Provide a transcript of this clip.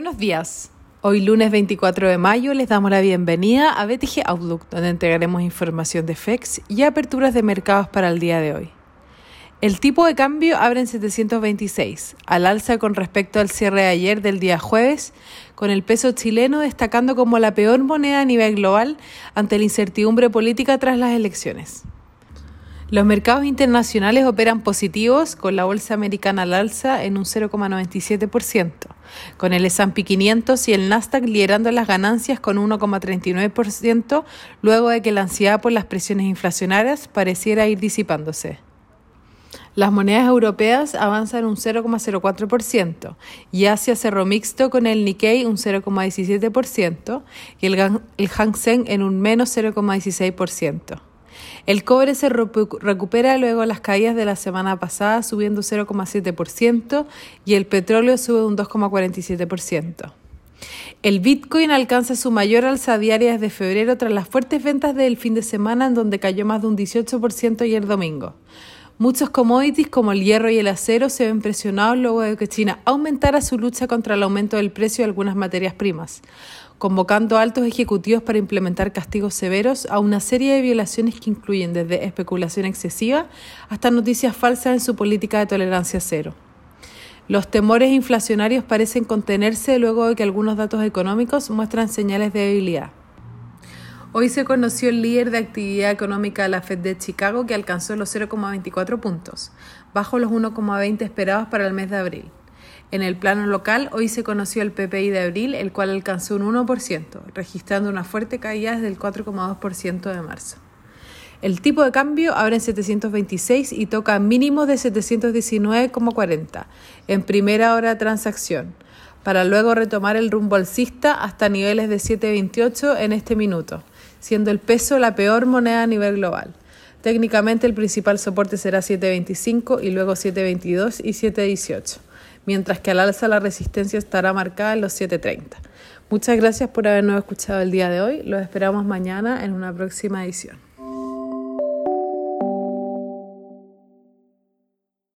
Buenos días. Hoy lunes 24 de mayo les damos la bienvenida a BTG Outlook, donde entregaremos información de FEX y aperturas de mercados para el día de hoy. El tipo de cambio abre en 726, al alza con respecto al cierre de ayer del día jueves, con el peso chileno destacando como la peor moneda a nivel global ante la incertidumbre política tras las elecciones. Los mercados internacionales operan positivos con la bolsa americana al alza en un 0,97%, con el S&P 500 y el Nasdaq liderando las ganancias con 1,39% luego de que la ansiedad por las presiones inflacionarias pareciera ir disipándose. Las monedas europeas avanzan un 0,04% y Asia cerró mixto con el Nikkei un 0,17% y el, el Hang Seng en un menos 0,16%. El cobre se recupera luego las caídas de la semana pasada, subiendo 0,7%, y el petróleo sube un 2,47%. El Bitcoin alcanza su mayor alza diaria desde febrero tras las fuertes ventas del fin de semana, en donde cayó más de un 18% ayer domingo. Muchos commodities como el hierro y el acero se ven presionados luego de que China aumentara su lucha contra el aumento del precio de algunas materias primas convocando a altos ejecutivos para implementar castigos severos a una serie de violaciones que incluyen desde especulación excesiva hasta noticias falsas en su política de tolerancia cero. Los temores inflacionarios parecen contenerse luego de que algunos datos económicos muestran señales de debilidad. Hoy se conoció el líder de actividad económica de la Fed de Chicago que alcanzó los 0,24 puntos, bajo los 1,20 esperados para el mes de abril. En el plano local, hoy se conoció el PPI de abril, el cual alcanzó un 1%, registrando una fuerte caída desde el 4,2% de marzo. El tipo de cambio abre en 726 y toca mínimos de 719,40 en primera hora de transacción, para luego retomar el rumbo alcista hasta niveles de 728 en este minuto, siendo el peso la peor moneda a nivel global. Técnicamente el principal soporte será 725 y luego 722 y 718 mientras que al alza la resistencia estará marcada en los 7.30. Muchas gracias por habernos escuchado el día de hoy. Los esperamos mañana en una próxima edición.